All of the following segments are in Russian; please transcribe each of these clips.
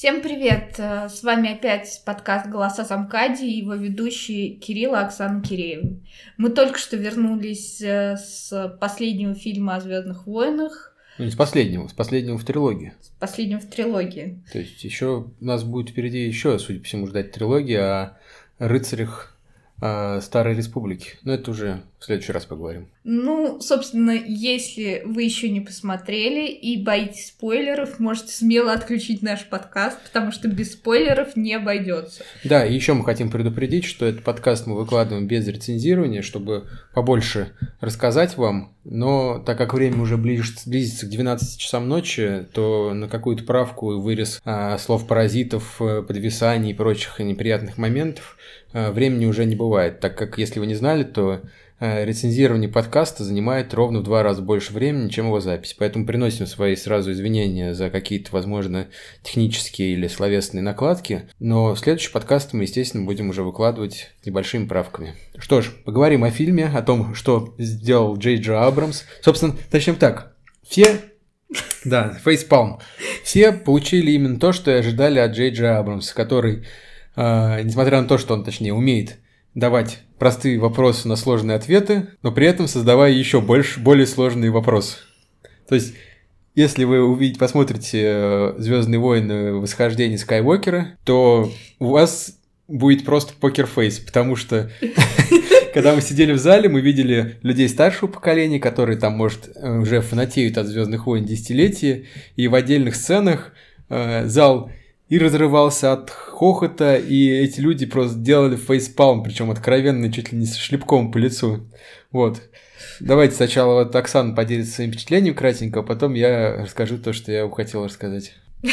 Всем привет! Э, с вами опять подкаст «Голоса Замкади» и его ведущие Кирилл и Оксана Киреева. Мы только что вернулись э, с последнего фильма о Звездных войнах. Ну, не с последнего, с последнего в трилогии. С последнего в трилогии. То есть еще у нас будет впереди еще, судя по всему, ждать трилогии о рыцарях э, Старой Республики. Но это уже в следующий раз поговорим. Ну, собственно, если вы еще не посмотрели и боитесь спойлеров, можете смело отключить наш подкаст, потому что без спойлеров не обойдется. Да, и еще мы хотим предупредить, что этот подкаст мы выкладываем без рецензирования, чтобы побольше рассказать вам. Но так как время уже близится, близится к 12 часам ночи, то на какую-то правку и вырез а, слов паразитов, э, подвисаний и прочих неприятных моментов а, времени уже не бывает, так как, если вы не знали, то рецензирование подкаста занимает ровно в два раза больше времени, чем его запись. Поэтому приносим свои сразу извинения за какие-то, возможно, технические или словесные накладки. Но следующий подкаст мы, естественно, будем уже выкладывать небольшими правками. Что ж, поговорим о фильме, о том, что сделал Джей Джо Абрамс. Собственно, начнем так. Все да, фейспалм. Все получили именно то, что ожидали от Джей Джей Абрамса, который, э, несмотря на то, что он, точнее, умеет давать простые вопросы на сложные ответы, но при этом создавая еще больше, более сложные вопросы. То есть, если вы увидите, посмотрите э, Звездные войны восхождение Скайуокера, то у вас будет просто покерфейс, потому что когда мы сидели в зале, мы видели людей старшего поколения, которые там, может, э, уже фанатеют от Звездных войн десятилетия, и в отдельных сценах э, зал и разрывался от хохота, и эти люди просто делали фейспалм, причем откровенно, чуть ли не с шлепком по лицу. Вот. Давайте сначала вот Оксана поделится своим впечатлением кратенько, а потом я расскажу то, что я хотел рассказать.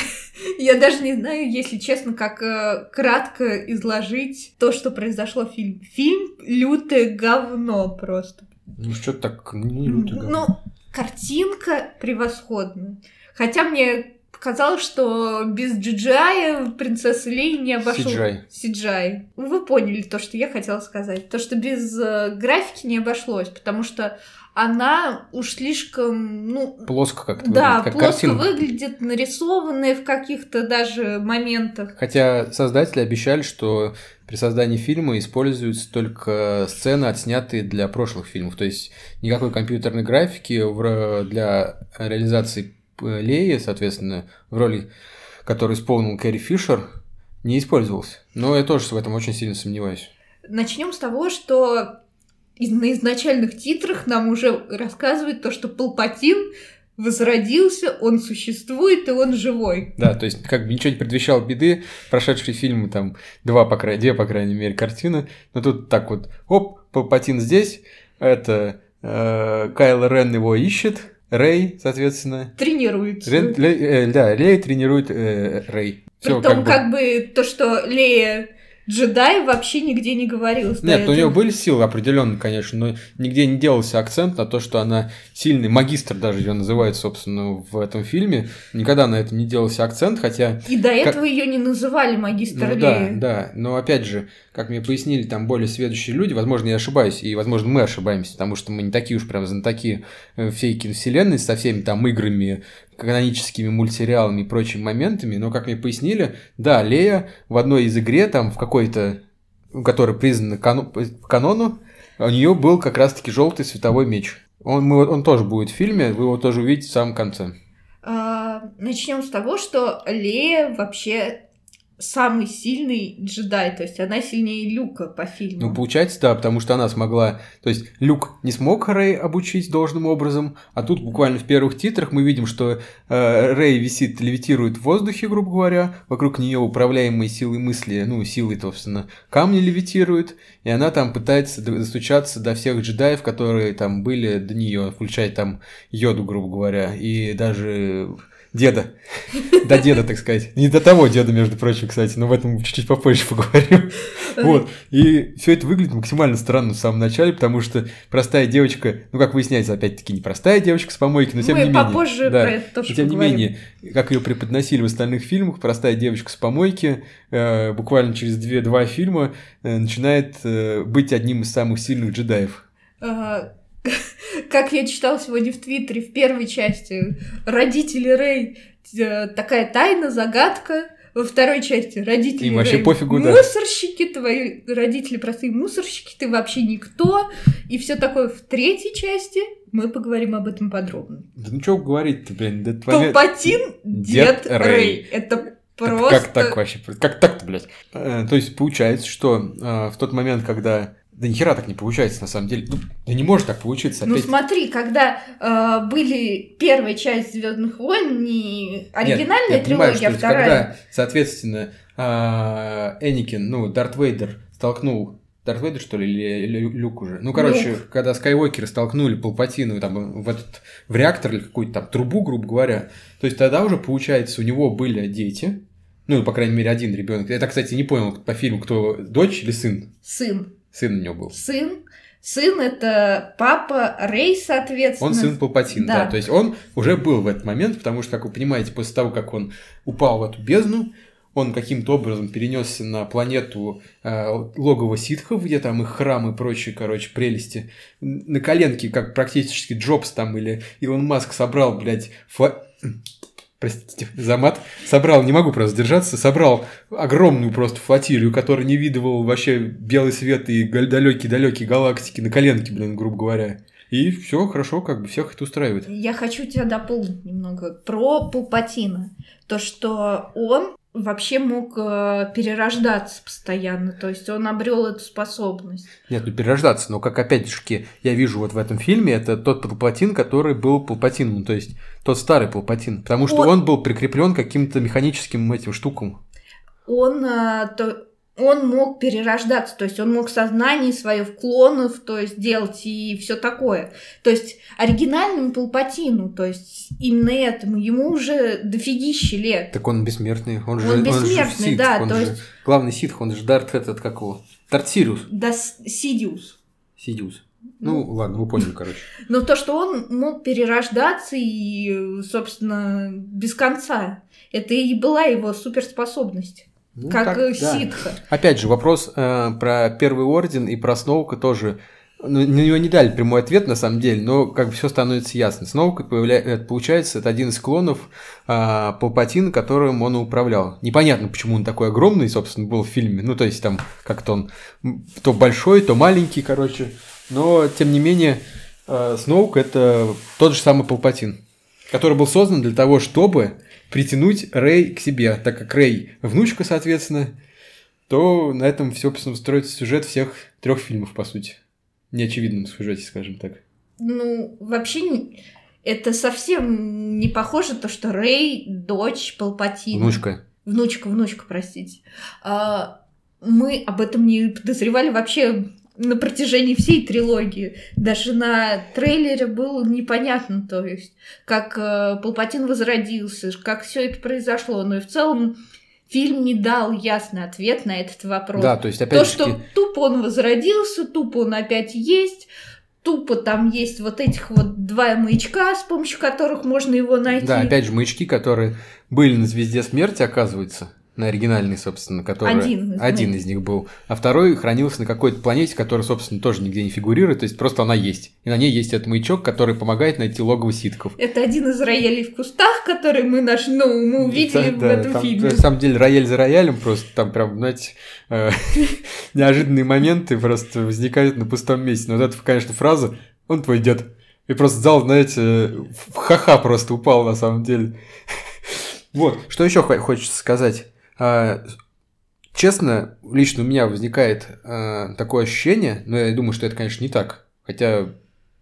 Я даже не знаю, если честно, как э, кратко изложить то, что произошло в фильме. Фильм лютое говно просто. Ну что так, не лютое говно. Ну, картинка превосходная. Хотя мне Казалось, что без Джиджая принцесса Лей не обошел. Сиджай. Сиджай. Вы поняли то, что я хотела сказать. То, что без э, графики не обошлось, потому что она уж слишком, ну... Плоско как-то Да, выглядит, как плоско картинка. выглядит, нарисованная в каких-то даже моментах. Хотя создатели обещали, что при создании фильма используются только сцены, отснятые для прошлых фильмов. То есть никакой компьютерной графики для реализации Леи, соответственно, в роли, которую исполнил Кэрри Фишер, не использовался. Но я тоже в этом очень сильно сомневаюсь. Начнем с того, что на изначальных титрах нам уже рассказывают то, что Палпатин возродился, он существует и он живой. Да, то есть как бы ничего не предвещало беды, прошедшие фильмы там два, по крайней, две, по крайней мере, картины, но тут так вот, оп, Палпатин здесь, это э, Кайло Рен его ищет, Рэй, соответственно. Тренируется. Рен, Ле- э, да, Лея тренирует э, Рэй. Всё, Притом, как бы- как бы то, что Лея джедай, вообще нигде не говорилось. Нет, ну, у нее этого. были силы определенно, конечно, но нигде не делался акцент на то, что она сильный магистр, даже ее называют, собственно, в этом фильме. Никогда на этом не делался акцент, хотя И до как- этого ее не называли магистр Ну да, Лея. да. Но опять же, как мне пояснили там более сведущие люди, возможно, я ошибаюсь, и, возможно, мы ошибаемся, потому что мы не такие уж прям знатоки э, всей киновселенной со всеми там играми, каноническими мультсериалами и прочими моментами, но, как мне пояснили, да, Лея в одной из игре, там, в какой-то, которая признана по канону, у нее был как раз-таки желтый световой меч. Он, мы- он тоже будет в фильме, вы его тоже увидите в самом конце. Начнем с того, что Лея вообще самый сильный джедай, то есть она сильнее Люка по фильму. Ну, получается, да, потому что она смогла... То есть, Люк не смог Рэй обучить должным образом, а тут буквально в первых титрах мы видим, что э, Рэй висит, левитирует в воздухе, грубо говоря, вокруг нее управляемые силой мысли, ну, силой, собственно, камни левитируют, и она там пытается достучаться до всех джедаев, которые там были до нее, включая там Йоду, грубо говоря, и даже деда. До деда, так сказать. Не до того деда, между прочим, кстати, но в этом чуть-чуть попозже поговорим. Вот. И все это выглядит максимально странно в самом начале, потому что простая девочка, ну, как выясняется, опять-таки, не простая девочка с помойки, но тем Мы не менее. попозже да, про это тоже тем не менее, как ее преподносили в остальных фильмах, простая девочка с помойки э, буквально через две-два фильма э, начинает э, быть одним из самых сильных джедаев. А, Как я читала сегодня в Твиттере в первой части, родители Рэй э, такая тайна, загадка. Во второй части родители Им вообще пофигу, да. мусорщики, твои родители простые мусорщики, ты вообще никто. И все такое в третьей части. Мы поговорим об этом подробно. Да ну что говорить-то, блин, да твоя- Палпатин, дед, Дед Рэй. Рэй. Это просто... Как так вообще? Как так-то, блядь? Э, то есть получается, что э, в тот момент, когда... Да нихера так не получается, на самом деле. Ну, да не может так получиться. Ну Опять... смотри, когда э, были первая часть Звездных войн, не оригинальная Нет, я понимаю, трилогия, что а вторая. когда, соответственно, а, Эникин, ну, Дарт Вейдер столкнул Дарт Вейдер, что ли, или Лю- Люк уже? Ну, короче, когда Скайуокеры столкнули Палпатину там, в этот в реактор или какую-то там трубу, грубо говоря, то есть тогда уже, получается, у него были дети, ну, по крайней мере, один ребенок. Я, так, кстати, не понял по фильму, кто дочь или сын. Сын. Сын у него был. Сын. Сын это папа Рэй, соответственно. Он сын Палпатина, да. Да. То есть он уже был в этот момент, потому что, как вы понимаете, после того, как он упал в эту бездну, он каким-то образом перенесся на планету э, логово ситхов, где там их храм и прочие, короче, прелести. На коленке, как практически Джобс там или Илон Маск собрал, блядь, фла... Простите за мат. Собрал, не могу просто сдержаться, собрал огромную просто флотилию, которая не видывал вообще белый свет и далекие-далекие галактики на коленке, блин, грубо говоря. И все хорошо, как бы всех это устраивает. Я хочу тебя дополнить немного про Палпатина. То, что он вообще мог э, перерождаться постоянно, то есть он обрел эту способность. Нет, ну перерождаться, но как опять-таки я вижу вот в этом фильме, это тот Палпатин, который был Палпатином, то есть тот старый Палпатин, потому что Он- он был прикреплен каким-то механическим этим штукам. Он, э, то- он мог перерождаться, то есть он мог сознание свое в клонов, то есть делать и все такое. То есть оригинальному Палпатину, то есть именно этому, ему уже дофигища лет. Так он бессмертный, он же Он он же бессмертный, ситх, да, он то же есть- главный ситх, он же Дарт этот, как его, Дарт Сириус, Да, Сидиус. Сидиус. Ну, ладно, вы поняли, короче. Но то, что он мог перерождаться и, собственно, без конца, это и была его суперспособность. Ну, как так, э, да. ситха. Опять же, вопрос э, про Первый Орден и про Сноука тоже. Ну, на него не дали прямой ответ, на самом деле, но как бы все становится ясно. Сноук, появля... это, получается, это один из клонов э, Палпатина, которым он управлял. Непонятно, почему он такой огромный, собственно, был в фильме. Ну, то есть там как-то он то большой, то маленький, короче. Но, тем не менее, э, Сноук – это тот же самый Палпатин, который был создан для того, чтобы притянуть Рэй к себе, так как Рэй внучка, соответственно, то на этом все, собственно, строится сюжет всех трех фильмов, по сути. Неочевидном сюжете, скажем так. Ну, вообще, это совсем не похоже то, что Рэй – дочь Палпатина. Внучка. Внучка, внучка, простите. А, мы об этом не подозревали вообще на протяжении всей трилогии. Даже на трейлере было непонятно, то есть, как э, Палпатин возродился, как все это произошло. Но и в целом фильм не дал ясный ответ на этот вопрос. Да, то есть, То, опять же, что тупо он возродился, тупо он опять есть, тупо там есть вот этих вот два маячка, с помощью которых можно его найти. да, опять же, маячки, которые были на Звезде Смерти, оказывается, на оригинальной, собственно, который... Один из Один них. из них был. А второй хранился на какой-то планете, которая, собственно, тоже нигде не фигурирует, то есть просто она есть. И на ней есть этот маячок, который помогает найти логово ситков. Это один из роялей в кустах, который мы наш, ну, мы увидели Да, в да, этом там, фильме. На самом деле рояль за роялем просто там прям, знаете, э, неожиданные моменты просто возникают на пустом месте. Но вот эта, конечно, фраза «он твой дед». И просто зал, знаете, в ха-ха просто упал на самом деле. Вот, что еще хочется сказать. А, Честно, лично у меня возникает э, такое ощущение, но я думаю, что это, конечно, не так, хотя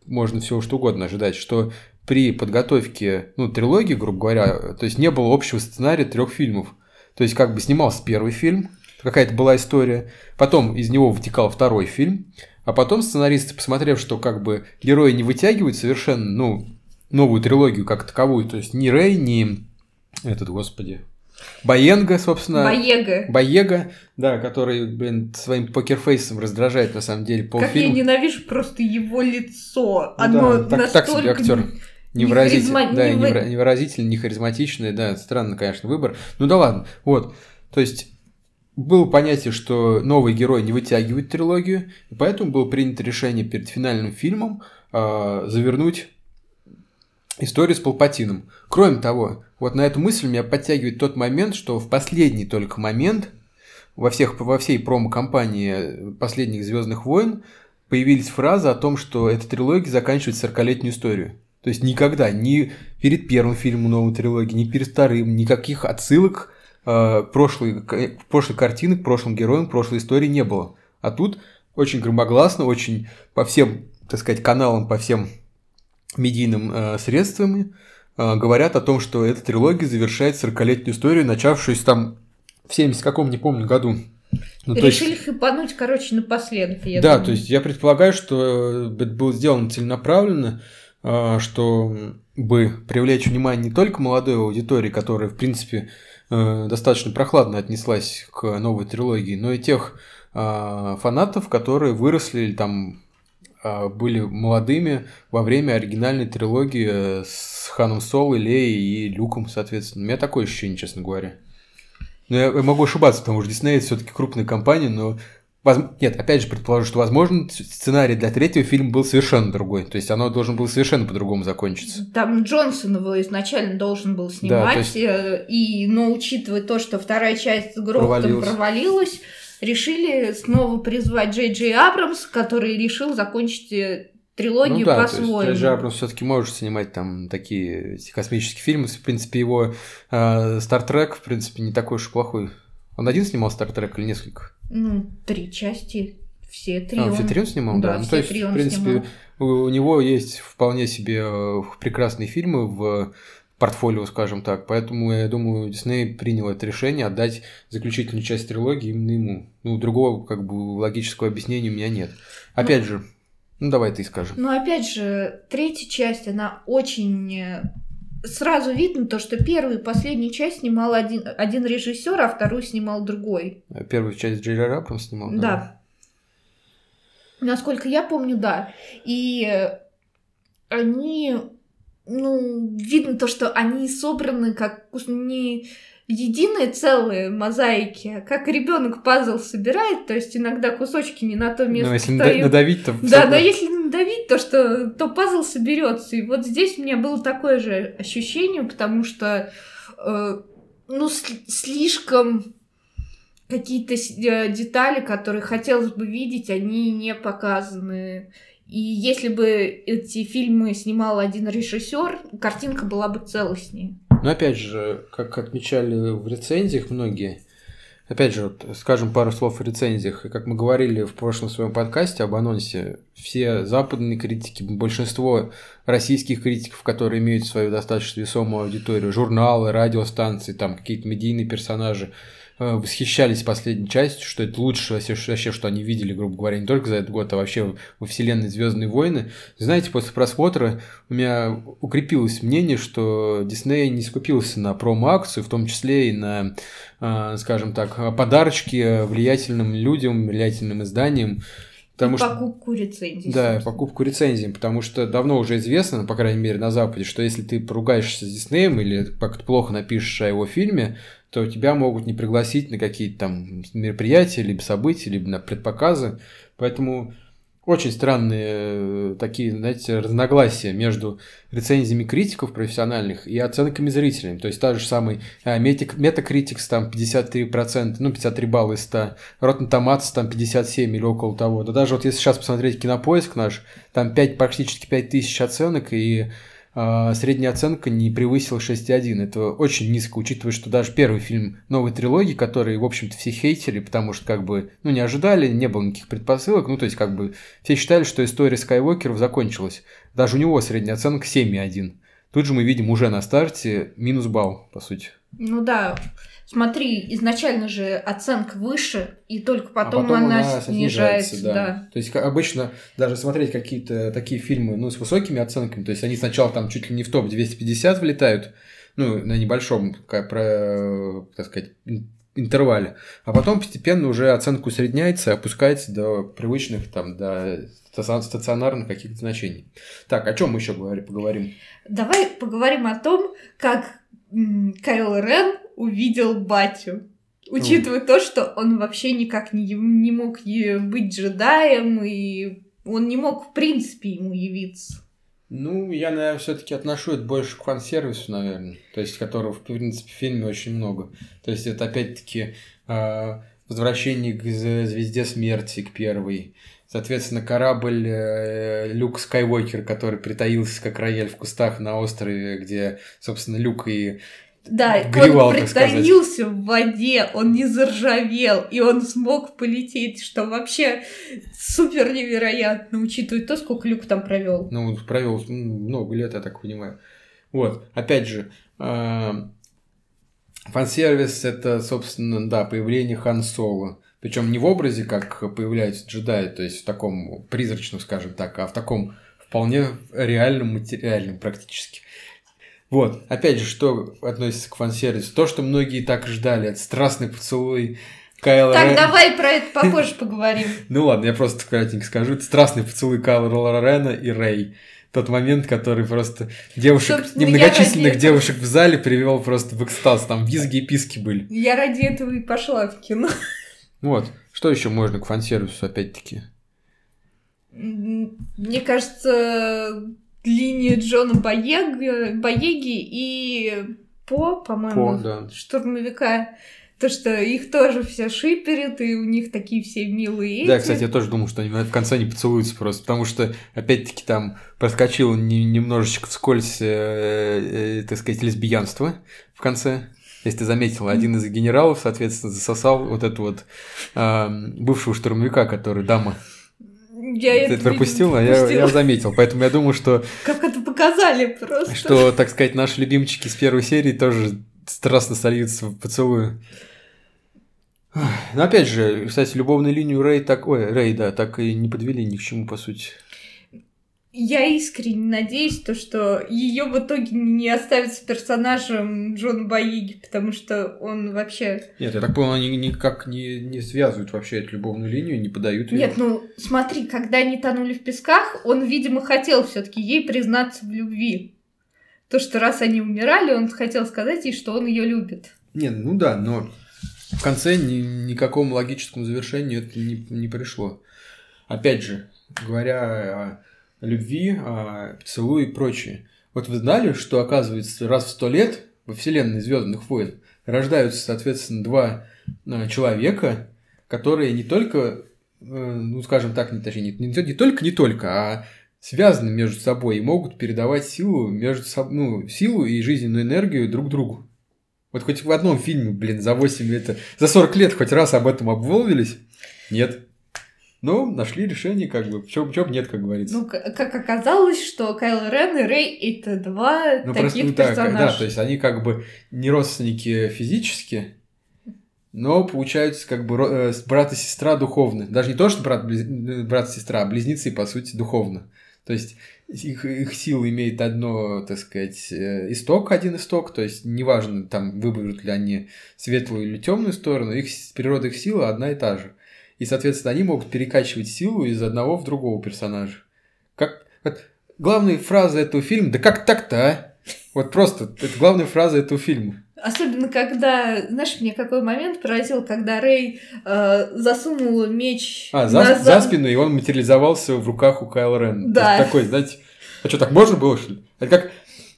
можно всего что угодно ожидать, что при подготовке, ну, трилогии, грубо говоря, то есть не было общего сценария трех фильмов. То есть как бы снимался первый фильм, какая-то была история, потом из него вытекал второй фильм, а потом сценаристы, посмотрев, что как бы герои не вытягивают совершенно, ну, новую трилогию как таковую, то есть ни Рэй, ни этот, господи, Баенга, собственно. Боега. Боега, да, который, блин, своим покерфейсом раздражает на самом деле Как я полфильма. ненавижу просто его лицо. Ну Оно да, так, так себе актер. не Невыразительный, харизма- да, не вы- невра- невыразительный, не харизматичный, да, странно, конечно, выбор. Ну да ладно, вот. То есть было понятие, что новый герой не вытягивает трилогию, и поэтому было принято решение перед финальным фильмом э, завернуть историю с Палпатином. Кроме того, вот на эту мысль меня подтягивает тот момент, что в последний только момент во, всех, во всей промо-компании последних Звездных войн появились фразы о том, что эта трилогия заканчивает 40-летнюю историю. То есть никогда, ни перед первым фильмом новой трилогии, ни перед вторым, никаких отсылок э, прошлой, прошлой картины к прошлым героям, прошлой истории не было. А тут очень громогласно, очень по всем, так сказать, каналам, по всем медийным э, средствами э, говорят о том, что эта трилогия завершает 40-летнюю историю, начавшуюся там в 70 каком, не помню, году. Ну, Решили есть... хипануть, короче, напоследок. Я да, думаю. то есть я предполагаю, что это было сделано целенаправленно, э, чтобы привлечь внимание не только молодой аудитории, которая, в принципе, э, достаточно прохладно отнеслась к новой трилогии, но и тех э, фанатов, которые выросли там были молодыми во время оригинальной трилогии э, с Ханом Соло, Леей и Люком, соответственно. У меня такое ощущение, честно говоря. Но я могу ошибаться, потому что Disney это все-таки крупная компания, но нет, опять же, предположу, что, возможно, сценарий для третьего фильма был совершенно другой. То есть, оно должен был совершенно по-другому закончиться. Там Джонсон его изначально должен был снимать. Да, есть... Э, и, но учитывая то, что вторая часть с грохотом провалилась, провалилась решили снова призвать Джей Джей Абрамс, который решил закончить э, трилогию ну, да, по-своему. Джей Джей Абрамс все-таки может снимать там такие космические фильмы. В принципе, его Стартрек, э, в принципе, не такой уж плохой. Он один снимал Стартрек или несколько? Ну, три части. Все три. А, он... все три он снимал, да. да. Ну, то есть, в принципе, снимал. у него есть вполне себе э, прекрасные фильмы в портфолио, скажем так. Поэтому я думаю, Дисней принял это решение отдать заключительную часть трилогии именно ему. Ну, другого как бы логического объяснения у меня нет. Опять ну, же, ну давай ты скажем. Ну, опять же, третья часть, она очень э, сразу видно то, что первую и последнюю часть снимал один, один режиссер, а вторую снимал другой. А первую часть Джерри Раппом снимал? Да. да. Насколько я помню, да. И они ну, видно то, что они собраны как не единые целые мозаики, а как ребенок пазл собирает, то есть иногда кусочки не на то место. Ну, если встают. надавить, то. Да, да, если надавить, то что то пазл соберется. И вот здесь у меня было такое же ощущение, потому что э, ну, слишком какие-то э, детали, которые хотелось бы видеть, они не показаны. И если бы эти фильмы снимал один режиссер, картинка была бы целостнее. Но опять же, как отмечали в рецензиях многие, опять же, вот, скажем пару слов о рецензиях. Как мы говорили в прошлом своем подкасте об анонсе, все западные критики, большинство российских критиков, которые имеют свою достаточно весомую аудиторию, журналы, радиостанции, там какие-то медийные персонажи, восхищались последней частью, что это лучше вообще, вообще, что они видели, грубо говоря, не только за этот год, а вообще во вселенной Звездные войны. Знаете, после просмотра у меня укрепилось мнение, что Дисней не скупился на промо-акцию, в том числе и на, э, скажем так, подарочки влиятельным людям, влиятельным изданиям. Потому покупку что, рецензий. Да, собственно. покупку рецензий, потому что давно уже известно, по крайней мере, на Западе, что если ты поругаешься с Диснеем или как-то плохо напишешь о его фильме, то тебя могут не пригласить на какие-то там мероприятия, либо события, либо на предпоказы. Поэтому очень странные э, такие, знаете, разногласия между рецензиями критиков профессиональных и оценками зрителей. То есть та же самый э, Metacritics там 53%, ну 53 балла из 100, Rotten Tomatoes там 57 или около того. Да даже вот если сейчас посмотреть Кинопоиск наш, там 5, практически 5000 оценок и средняя оценка не превысила 6,1. Это очень низко, учитывая, что даже первый фильм новой трилогии, который, в общем-то, все хейтили, потому что, как бы, ну, не ожидали, не было никаких предпосылок, ну, то есть, как бы, все считали, что история Скайуокеров закончилась. Даже у него средняя оценка 7,1. Тут же мы видим уже на старте минус балл, по сути. Ну да, Смотри, изначально же оценка выше, и только потом, а потом она, она снижается. Да. да. То есть обычно даже смотреть какие-то такие фильмы ну, с высокими оценками, то есть они сначала там чуть ли не в топ 250 влетают, ну, на небольшом, как, про, так сказать, интервале, а потом постепенно уже оценка усредняется, опускается до привычных, там, до стационарных каких-то значений. Так, о чем мы еще поговорим? Давай поговорим о том, как Кайл Рен увидел батю. Учитывая то, что он вообще никак не, не мог быть джедаем, и он не мог, в принципе, ему явиться. Ну, я, наверное, все-таки отношу это больше к фан-сервису, наверное. То есть, которого, в принципе, в фильме очень много. То есть, это опять-таки э, возвращение к звезде смерти, к первой. Соответственно, корабль э, Люк Скайуокер, который притаился как рояль в кустах на острове, где, собственно, Люк и да, Гривал, он притаился в воде, он не заржавел, и он смог полететь, что вообще супер невероятно, учитывая то, сколько Люк там провел. Ну, он провел много лет, я так понимаю. Вот, опять же, э, фан-сервис это, собственно, да, появление Хан Соло. Причем не в образе, как появляются джедаи, то есть в таком призрачном, скажем так, а в таком вполне реальном, материальном практически. Вот, опять же, что относится к фан-сервису? То, что многие так ждали, это страстный поцелуй Кайла Так, Рен... давай про это попозже поговорим. Ну ладно, я просто кратенько скажу. Это страстный поцелуй Кайла Рена и Рэй. Тот момент, который просто девушек, Собственно, немногочисленных девушек в зале привел просто в экстаз. Там визги и писки были. Я ради этого и пошла в кино. Вот. Что еще можно к фан-сервису, опять-таки? Мне кажется, линия Джона Боеги, Боеги и По, по-моему, По, да. штурмовика. То, что их тоже все шиперят, и у них такие все милые Да, кстати, я тоже думал, что они в конце не поцелуются просто, потому что, опять-таки, там проскочил немножечко вскользь, э, э, так сказать, лесбиянство в конце. Если ты заметил, один из генералов, соответственно, засосал вот эту вот э, бывшего штурмовика, который дама я Ты это пропустила? Я, я заметил. Поэтому я думаю, что... Как это показали просто. Что, так сказать, наши любимчики с первой серии тоже страстно сольются в поцелую. Но опять же, кстати, любовную линию Рэй так... Ой, Рэй, да, так и не подвели ни к чему, по сути я искренне надеюсь, то, что ее в итоге не оставят с персонажем Джон Боиги, потому что он вообще... Нет, я так понял, они никак не, не связывают вообще эту любовную линию, не подают ее. Нет, ну смотри, когда они тонули в песках, он, видимо, хотел все таки ей признаться в любви. То, что раз они умирали, он хотел сказать ей, что он ее любит. Нет, ну да, но в конце ни, никакому логическому завершению это не, не пришло. Опять же, говоря о любви, а, поцелуи и прочее. Вот вы знали, что, оказывается, раз в сто лет во вселенной Звездных войн рождаются, соответственно, два а, человека, которые не только, э, ну, скажем так, не, точнее, не, не, не только, не только, а связаны между собой и могут передавать силу между ну, силу и жизненную энергию друг другу. Вот хоть в одном фильме, блин, за 8 лет, за 40 лет хоть раз об этом обмолвились? Нет. Но нашли решение, как бы, чем, чем нет, как говорится. Ну, как оказалось, что Кайл Рен и Рэй — это два ну, таких просто, персонажа. Да, да, то есть они как бы не родственники физически, но получаются как бы э, брат и сестра духовно. Даже не то, что брат, брат и сестра, а близнецы, по сути, духовно. То есть их, их сила имеет одно, так сказать, э, исток, один исток, то есть неважно, там, выберут ли они светлую или темную сторону, их природа их силы одна и та же. И, соответственно, они могут перекачивать силу из одного в другого персонажа. Как... Вот, главная фраза этого фильма, да как так-то, а? Вот просто, это главная фраза этого фильма. Особенно когда, знаешь, мне какой момент поразил, когда Рэй э, засунул меч а, за, назад. за спину, и он материализовался в руках у Кайла Рен. Да. такой, знаете, а что, так можно было, что ли? Это как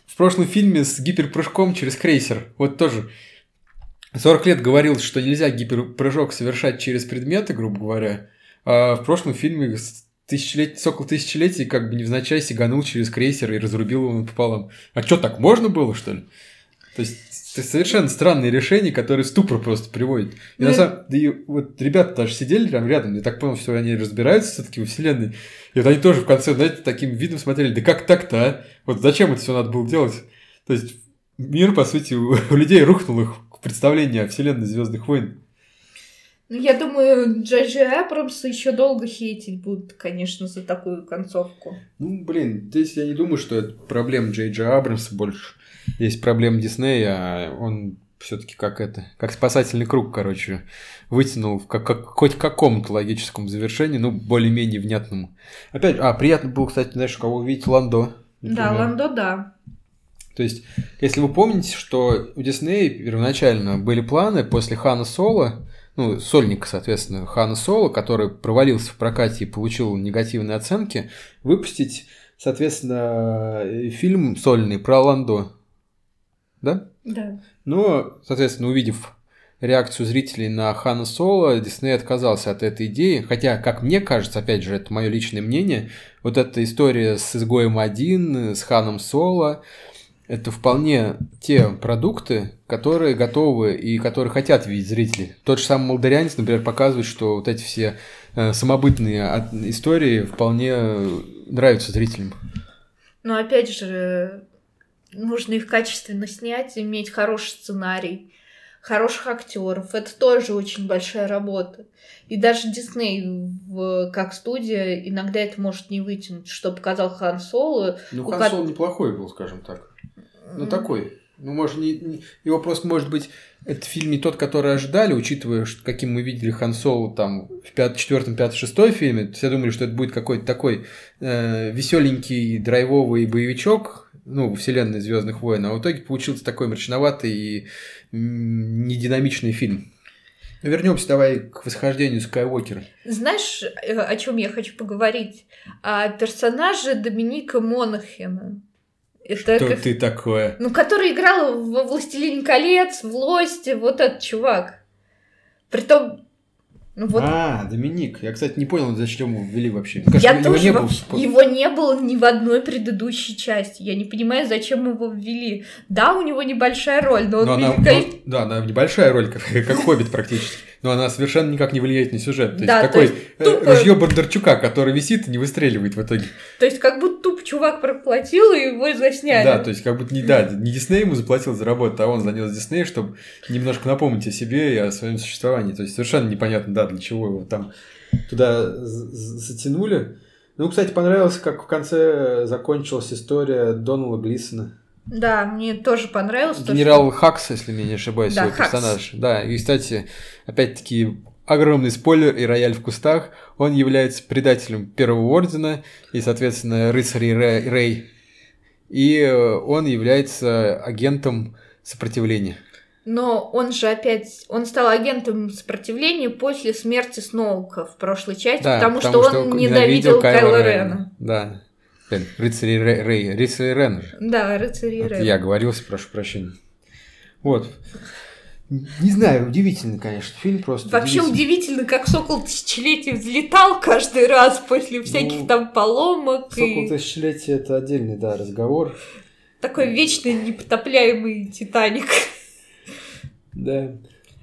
в прошлом фильме с гиперпрыжком через крейсер. Вот тоже 40 лет говорил, что нельзя гиперпрыжок совершать через предметы, грубо говоря, а в прошлом фильме тысячелет... сокол тысячелетий как бы невзначай сиганул через крейсер и разрубил его пополам. А что, так можно было, что ли? То есть, это совершенно странные решения, которые в ступор просто приводят. И ну, на самом деле, вот ребята даже сидели прям рядом, я так понял, что они разбираются все-таки во вселенной. И вот они тоже в конце, знаете, таким видом смотрели, да как так-то, а? Вот зачем это все надо было делать? То есть, мир, по сути, у людей рухнул их представление о вселенной Звездных войн. Ну, я думаю, Джей Джей Абрамс еще долго хейтить будут, конечно, за такую концовку. Ну, блин, здесь я не думаю, что это проблема Джей Джей Абрамса больше. Есть проблема Диснея, а он все-таки как это, как спасательный круг, короче, вытянул в как, как, хоть какому-то логическому завершению, ну, более-менее внятному. Опять, а, приятно было, кстати, знаешь, кого увидеть, Ландо. Например. Да, Ландо, да. То есть, если вы помните, что у Диснея первоначально были планы после Хана Соло, ну, сольника, соответственно, Хана Соло, который провалился в прокате и получил негативные оценки, выпустить соответственно, фильм сольный про Ландо. Да? Да. Но, соответственно, увидев реакцию зрителей на Хана Соло, Дисней отказался от этой идеи. Хотя, как мне кажется, опять же, это мое личное мнение, вот эта история с изгоем один, с Ханом Соло, это вполне те продукты, которые готовы и которые хотят видеть зрители. Тот же самый Молдавянец, например, показывает, что вот эти все э, самобытные истории вполне нравятся зрителям. Но опять же, нужно их качественно снять, иметь хороший сценарий, хороших актеров. Это тоже очень большая работа. И даже Дисней, как студия, иногда это может не вытянуть, что показал Хан Соло. Ну, Хан Соло неплохой был, скажем так. Ну, такой. Ну, может, не, не... Его просто, может быть, этот фильм не тот, который ожидали, учитывая, что, каким мы видели Хан Соло там в пят... четвертом, пятом, шестом фильме. Все думали, что это будет какой-то такой э, веселенький, драйвовый боевичок, ну, вселенной Звездных войн, а в итоге получился такой мрачноватый и нединамичный фильм. Вернемся давай к восхождению Скайуокера. Знаешь, э, о чем я хочу поговорить? О персонаже Доминика Монахена. Это Что как... ты такое? Ну, который играл во «Властелине колец», в «Лосте», вот этот чувак. Притом, ну, вот... А, Доминик. Я, кстати, не понял, зачем его ввели вообще. Кажется, я его тоже не было... Его не было ни в одной предыдущей части. Я не понимаю, зачем его ввели. Да, у него небольшая роль, но, но он она, великолеп... Да, она небольшая роль, как, как Хоббит практически но она совершенно никак не влияет на сюжет. То да, есть такой то есть, тупо... ружье Бондарчука, который висит и не выстреливает в итоге. То есть как будто туп чувак проплатил и его засняли. Да, то есть как будто не, да, не Дисней ему заплатил за работу, а он занес Дисней, чтобы немножко напомнить о себе и о своем существовании. То есть совершенно непонятно, да, для чего его там туда затянули. Ну, кстати, понравилось, как в конце закончилась история Донала Глисона. Да, мне тоже понравилось. Генерал что... Хакс, если мне не ошибаюсь, да, его Хакс. персонаж. Да, и, кстати, опять-таки, огромный спойлер и рояль в кустах. Он является предателем Первого Ордена и, соответственно, рыцарей Рэй. И э, он является агентом сопротивления. Но он же опять, он стал агентом сопротивления после смерти Сноука в прошлой части, да, потому, потому что, что он ненавидел Кайла Рена. Рена. Да. Рыцари Рэй, рыцари Рен же. Да, рыцари Рен. Я оговорился, прошу прощения. Вот. Не знаю, удивительно, конечно, фильм просто. Вообще удивительно, как Сокол Тысячелетия взлетал каждый раз после всяких ну, там поломок. Сокол и... Тысячелетия это отдельный, да, разговор. Такой вечный непотопляемый Титаник. Да.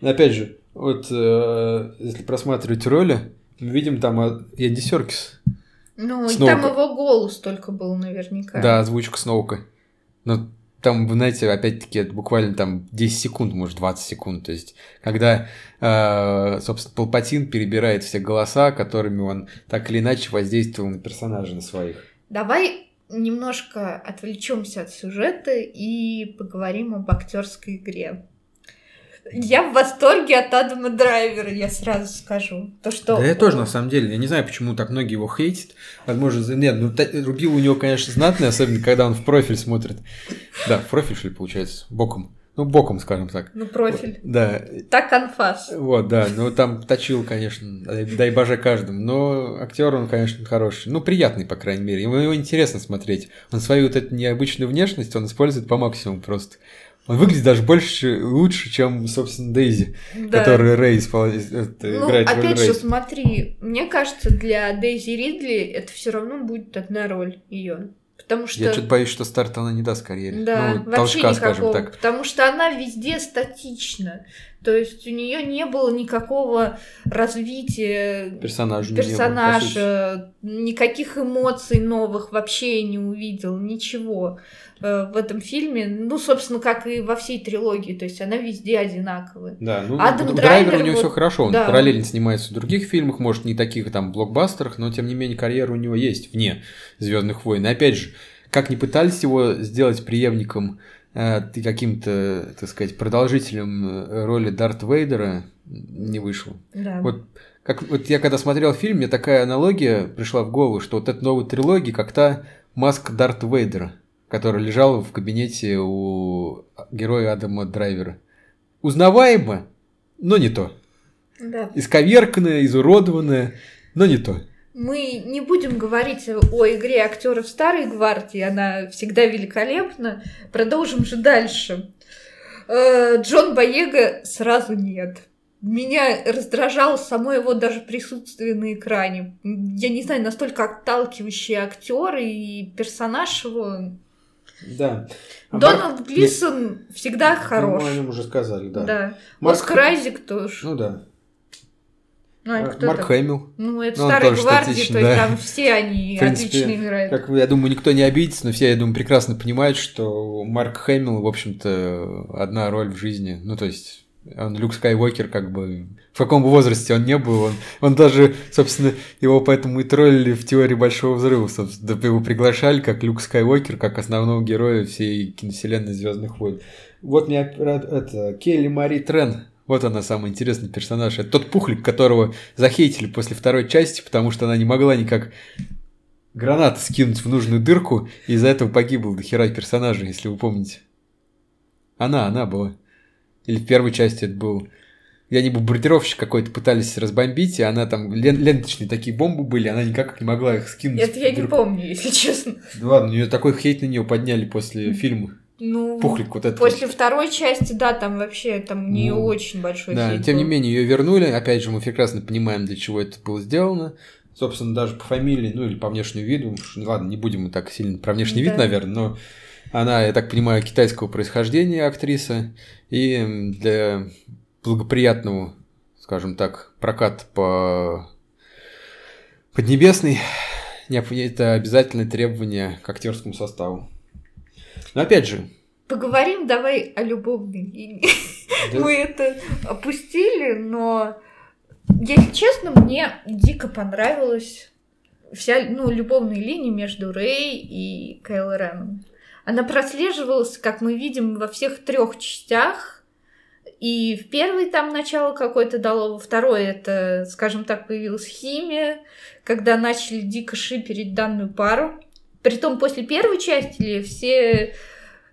Опять же, вот э, если просматривать роли, мы видим там Энди Серкис. Ну, и там его голос только был наверняка. Да, озвучка Сноука. Но там, вы знаете, опять-таки, это буквально там 10 секунд, может, 20 секунд. То есть, когда, э, собственно, Палпатин перебирает все голоса, которыми он так или иначе воздействовал на персонажа, на своих. Давай немножко отвлечемся от сюжета и поговорим об актерской игре. Я в восторге от Адама Драйвера, я сразу скажу. То, что... Да я тоже, на самом деле. Я не знаю, почему так многие его хейтят. Возможно, нет, ну, рубил у него, конечно, знатный, особенно когда он в профиль смотрит. Да, в профиль, что ли, получается, боком. Ну, боком, скажем так. Ну, профиль. Да. Так анфас. Вот, да. Ну, там точил, конечно, дай боже каждому. Но актер он, конечно, хороший. Ну, приятный, по крайней мере. Ему его интересно смотреть. Он свою вот эту необычную внешность, он использует по максимуму просто. Он выглядит даже больше, лучше, чем, собственно, Дейзи, да. который Рэй исполняет, ну, играет опять же, Рэй. смотри, мне кажется, для Дейзи Ридли это все равно будет одна роль ее. Потому что... Я что-то боюсь, что старт она не даст карьере. Да, ну, вообще толчка, никакого, скажем так. Потому что она везде статична. То есть у нее не было никакого развития персонажа, персонажа было, никаких эмоций новых вообще не увидел, ничего э, в этом фильме. Ну, собственно, как и во всей трилогии, то есть она везде одинаковая. Да, ну, Адам Драйвер, Драйвер у него вот, все хорошо, он да. параллельно снимается в других фильмах, может, не таких там блокбастерах, но тем не менее карьера у него есть вне Звездных войн. И опять же, как ни пытались его сделать преемником Э, ты каким-то, так сказать, продолжителем э, роли Дарта Вейдера не вышел. Да. Вот, как, вот я когда смотрел фильм, мне такая аналогия пришла в голову, что вот эта новая трилогия, как та маска Дарта Вейдера, которая лежала в кабинете у героя Адама Драйвера. Узнаваемо, но не то. Да. Исковерканная, изуродованная, но не то. Мы не будем говорить о игре актеров старой гвардии, она всегда великолепна. Продолжим же дальше. Э, Джон Боега сразу нет. Меня раздражало само его даже присутствие на экране. Я не знаю, настолько отталкивающий актер и персонаж его. Да. А Дональд Марк... Глисон всегда хорош. Мы о нем уже сказали, да. Да. Марк... Оскар Айзек тоже. Ну да. А кто Марк там? Хэмилл. Ну, это Ну, тоже гвардии, статичный, то есть да. там все они В принципе, отлично играют. Как вы, я думаю, никто не обидится, но все, я думаю, прекрасно понимают, что Марк Хэмилл, в общем-то, одна роль в жизни. Ну, то есть, он Люк Скайуокер, как бы, в каком бы возрасте он не был, он, он даже, собственно, его поэтому и троллили в теории Большого Взрыва, собственно, его приглашали как Люк Скайуокер, как основного героя всей киновселенной Звездных войн. Вот мне это, Келли Мари Трен, вот она самый интересный персонаж. Это тот пухлик, которого захейтили после второй части, потому что она не могла никак гранаты скинуть в нужную дырку, и из-за этого погибло до хера персонажа, если вы помните. Она, она была. Или в первой части это был. Я не бомбардировщик какой-то пытались разбомбить, и она там лен- ленточные такие бомбы были, она никак не могла их скинуть. Это я не помню, если честно. Да ладно, у нее такой хейт на нее подняли после фильма. Ну, Пухлик вот этот. после второй части, да, там вообще там не Ну, очень большой Да, тем не был. менее, ее вернули. Опять же, мы прекрасно понимаем, для чего это было сделано. Собственно, даже по фамилии, ну или по внешнему виду. Ну, ладно, не будем мы так сильно про внешний вид, Да. наверное, но она, я так понимаю, китайского происхождения актриса. И для благоприятного, скажем так, проката по Поднебесной необ- это обязательное требование к актерскому составу. Но опять же, Поговорим давай о любовной линии. да, Мы это опустили, но, если честно, мне дико понравилась вся, ну, любовная линия между Рэй и Кайло Реном. Она прослеживалась, как мы видим, во всех трех частях. И в первой там начало какое-то дало, во второй это, скажем так, появилась химия, когда начали дико шиперить данную пару. Притом после первой части все,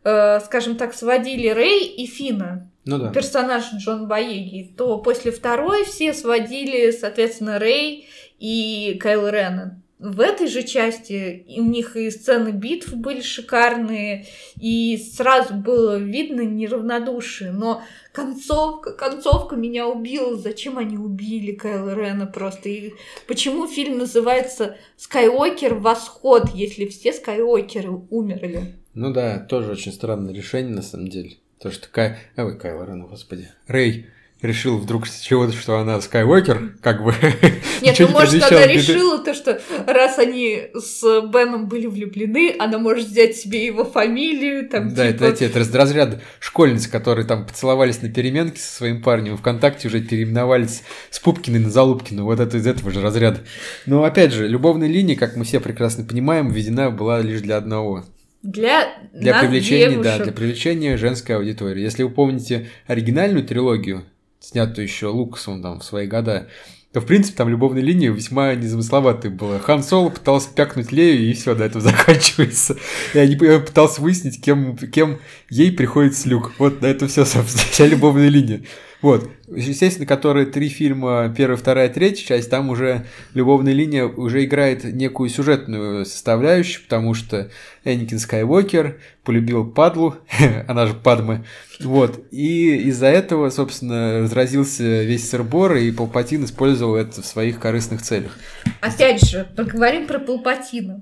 э, скажем так, сводили Рэй и Фина ну да. персонаж Джон Боеги, то после второй все сводили, соответственно, Рэй и Кайл Рена. В этой же части у них и сцены битв были шикарные, и сразу было видно неравнодушие. Но концовка, концовка меня убила. Зачем они убили Кайла Рена просто? И почему фильм называется «Скайуокер. Восход», если все Скайуокеры умерли? Ну да, тоже очень странное решение, на самом деле. То, что Кай... Ой, Кайло Рен, господи. Рэй решил вдруг с чего-то, что она Скайуокер, как бы... Нет, ну может она решила то, что раз они с Беном были влюблены, она может взять себе его фамилию, там Да, типа... это это из разряда школьниц, которые там поцеловались на переменке со своим парнем, ВКонтакте уже переименовались с Пупкиной на Залупкину, вот это из этого же разряда. Но опять же, любовная линия, как мы все прекрасно понимаем, введена была лишь для одного. Для, Для нас, привлечения, да, девушек. для привлечения женской аудитории. Если вы помните оригинальную трилогию, снятую еще Лукасом там в свои года, то, в принципе, там любовная линия весьма незамысловатая была. Хан Соло пытался пякнуть Лею, и все, на этом заканчивается. Они п- пытался выяснить, кем, кем ей приходится Люк. Вот на этом все, собственно, вся любовная линия. Вот. Естественно, которые три фильма, первая, вторая, третья часть, там уже любовная линия уже играет некую сюжетную составляющую, потому что Энникин Скайуокер полюбил Падлу, она же Падме, вот, и из-за этого, собственно, разразился весь сырбор, и Палпатин использовал это в своих корыстных целях. Опять же, поговорим про Палпатина.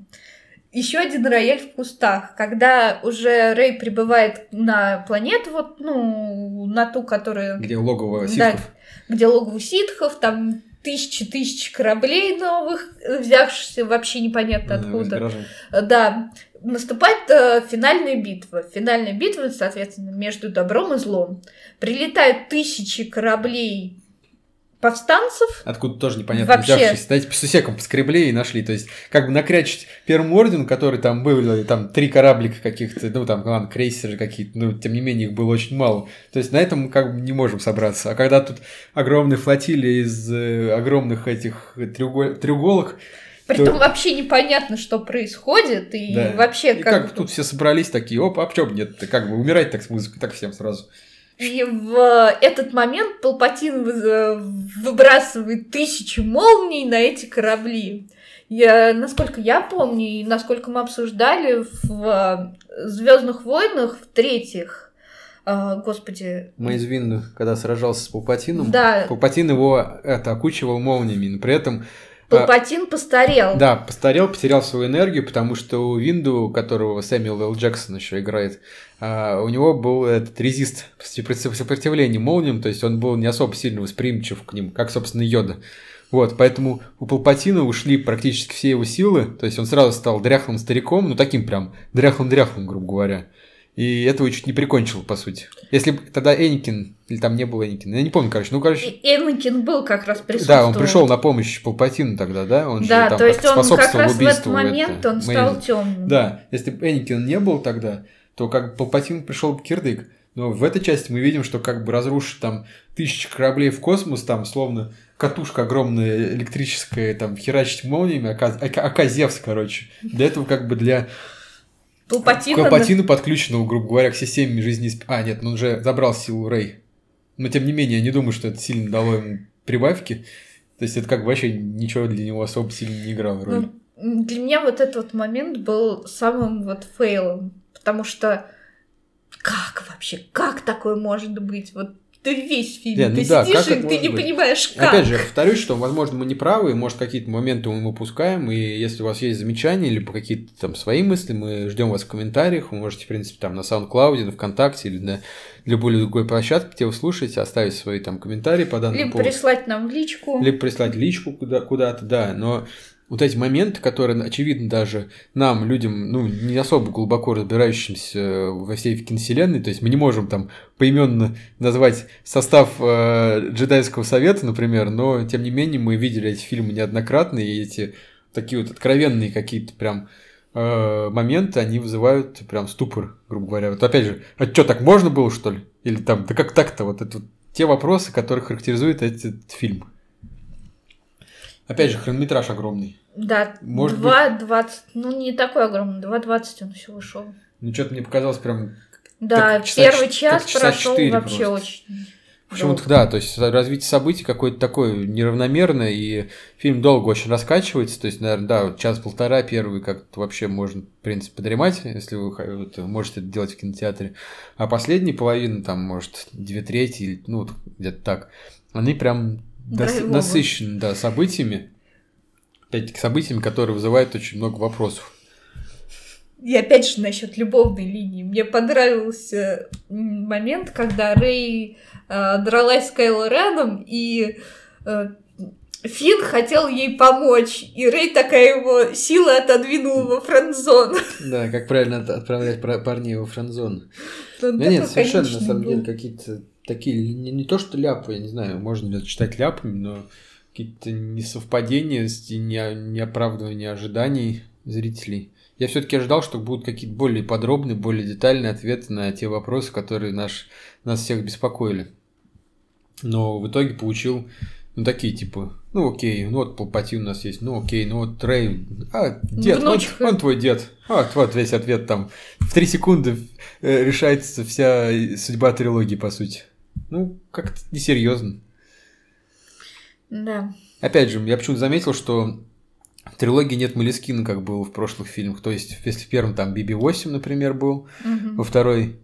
Еще один рояль в кустах, когда уже Рэй прибывает на планету, вот, ну, на ту, которая... Где логово Да, ситхов. где логово ситхов, там тысячи-тысячи кораблей новых, взявшихся вообще непонятно э, откуда. Да, наступает э, финальная битва. Финальная битва, соответственно, между добром и злом. Прилетают тысячи кораблей повстанцев. Откуда тоже непонятно Вообще. взявшись. Знаете, по сусекам поскребли и нашли. То есть, как бы накрячить первому ордену, который там были, там три кораблика каких-то, ну там, ладно, крейсеры какие-то, но тем не менее их было очень мало. То есть, на этом мы как бы не можем собраться. А когда тут огромные флотилии из э, огромных этих треугол- треуголок, Притом вообще непонятно, что происходит. И да. вообще и как, как тут все собрались такие, оп, а почему бы нет? Как бы умирать так с музыкой, так всем сразу. И в этот момент Палпатин выбрасывает тысячи молний на эти корабли. Я, насколько я помню, и насколько мы обсуждали в Звездных войнах, в третьих, э, господи. Мейз Винду, когда сражался с Палпатином, да. Палпатин его это, окучивал молниями, но при этом Палпатин постарел. Да, постарел, потерял свою энергию, потому что у Винду, которого Сэмюэл Л. Джексон еще играет, а, у него был этот резист сопротивления молниям, то есть он был не особо сильно восприимчив к ним, как, собственно, Йода. Вот, поэтому у Палпатина ушли практически все его силы, то есть он сразу стал дряхлым стариком, ну таким прям дряхлым-дряхлым, грубо говоря. И этого чуть не прикончил, по сути. Если бы тогда Эникин, или там не было Эникина, я не помню, короче, ну, короче... И Энакин был как раз присутствовал. Да, он пришел на помощь Палпатину тогда, да? Он да, же, там, то есть он как раз в этот момент это, он стал темным. Да, если бы Эникин не был тогда, то как бы Палпатин пришел бы кирдык. Но в этой части мы видим, что как бы разрушить там тысячи кораблей в космос, там словно катушка огромная электрическая, там херачить молниями, оказевс, короче. Для этого как бы для Палпатина. Палпатину подключенного, грубо говоря, к системе жизни... А, нет, ну он уже забрал силу Рэй. Но, тем не менее, я не думаю, что это сильно дало ему прибавки. То есть, это как вообще ничего для него особо сильно не играло роли. Ну, для меня вот этот вот момент был самым вот фейлом. Потому что как вообще, как такое может быть? Вот ты весь фильм, Нет, ну ты да, сидишь и ты не быть? понимаешь, как. Опять же, повторюсь, что, возможно, мы не правы, может, какие-то моменты мы упускаем, и если у вас есть замечания или какие-то там свои мысли, мы ждем вас в комментариях, вы можете, в принципе, там на SoundCloud, на ВКонтакте или на любой другой площадке, где вы слушаете, оставить свои там комментарии по данному Либо поводу. прислать нам личку. Либо прислать личку куда- куда-то, да, но вот эти моменты, которые, очевидно, даже нам, людям, ну, не особо глубоко разбирающимся во всей киновселенной, то есть мы не можем там поименно назвать состав э, джедайского совета, например, но, тем не менее, мы видели эти фильмы неоднократно, и эти такие вот откровенные какие-то прям э, моменты, они вызывают прям ступор, грубо говоря. Вот опять же, а что, так можно было, что ли? Или там, да как так-то? Вот это вот те вопросы, которые характеризуют этот фильм. Опять же, хронометраж огромный. Да, Может 2.20, быть... ну не такой огромный, 2.20 он всего шел. Ну что-то мне показалось прям... Да, часа, первый час прошел вообще просто. очень... Почему-то, да, то есть развитие событий какое-то такое неравномерное, и фильм долго очень раскачивается, то есть, наверное, да, час-полтора первый как-то вообще можно, в принципе, подремать, если вы вот, можете это делать в кинотеатре, а последняя половина, там, может, две трети, ну, где-то так, они прям дос- насыщены, да, событиями, опять событиями, которые вызывают очень много вопросов. И опять же насчет любовной линии. Мне понравился момент, когда Рэй э, дралась с Кайло Реном, и э, Финн хотел ей помочь, и Рэй такая его сила отодвинула во френдзон. Да, как правильно отправлять парней во френдзон. Ну, да нет, совершенно, на самом деле, какие-то такие, не, не то что ляпы, я не знаю, можно ли это читать ляпами, но какие-то несовпадения, не, неоправдывание ожиданий зрителей. Я все-таки ожидал, что будут какие-то более подробные, более детальные ответы на те вопросы, которые наш, нас всех беспокоили. Но в итоге получил ну, такие, типа, ну, окей, ну, вот Палпати у нас есть, ну, окей, ну, вот Рэй, а, дед, он, он твой дед, а, вот весь ответ там. В три секунды э, решается вся судьба трилогии, по сути. Ну, как-то несерьезно. Да. Опять же, я почему-то заметил, что в трилогии нет Малискина, как было в прошлых фильмах. То есть, если в первом там BB-8, например, был, угу. во второй,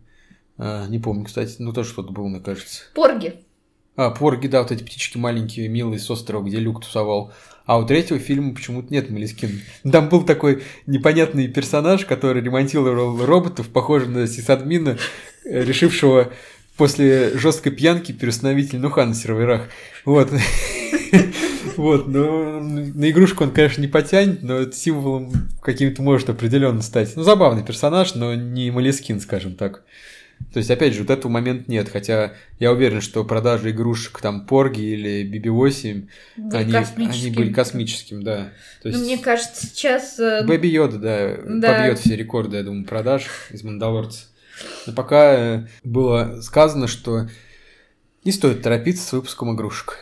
а, не помню, кстати, ну тоже что-то было, мне кажется. Порги. А, порги, да, вот эти птички маленькие, милые, с острова, где Люк тусовал. А у третьего фильма почему-то нет Малискин. Там был такой непонятный персонаж, который ремонтировал роботов, похожий на сисадмина, э, решившего после жесткой пьянки переустановить Линуха на серверах. Вот. Вот, но на игрушку он, конечно, не потянет, но символом каким-то может определенно стать. Ну, забавный персонаж, но не Малискин, скажем так. То есть, опять же, вот этого момента нет, хотя я уверен, что продажи игрушек там Порги или BB-8, они, они были космическим, да. То есть, ну, мне кажется, сейчас... Э, Бэби Йода, да, да, побьет все рекорды, я думаю, продаж из Мандалорца. Но пока э, было сказано, что не стоит торопиться с выпуском игрушек.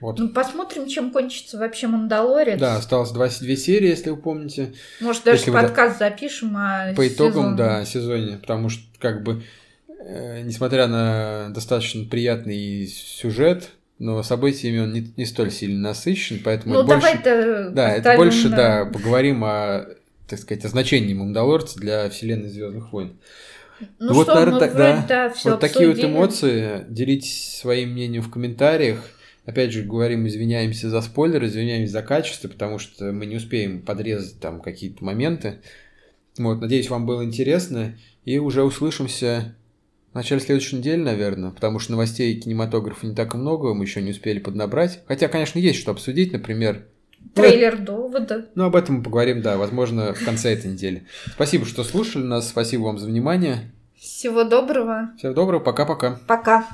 Вот. Ну, посмотрим, чем кончится вообще Мандалорец. Да, осталось два, две серии, если вы помните. Может, даже если подкаст вы... запишем о По итогам, сезоне. да, сезоне. Потому что, как бы, э, несмотря на достаточно приятный сюжет, но событиями он не, не столь сильно насыщен, поэтому Ну, это больше, давай-то да, это больше, на- да, поговорим о, так сказать, о значении Мандалорца для вселенной Звездных войн. Ну вот, что, наверное, мы тогда вроде, да, всё вот такие вот эмоции. Делитесь своим мнением в комментариях. Опять же, говорим, извиняемся за спойлеры, извиняемся за качество, потому что мы не успеем подрезать там какие-то моменты. Вот, надеюсь, вам было интересно. И уже услышимся в начале следующей недели, наверное, потому что новостей кинематографа не так и много, мы еще не успели поднабрать. Хотя, конечно, есть что обсудить, например. Ну, Трейлер довода. ну, об этом мы поговорим, да, возможно, в конце этой недели. Спасибо, что слушали нас, спасибо вам за внимание. Всего доброго. Всего доброго, пока-пока. Пока.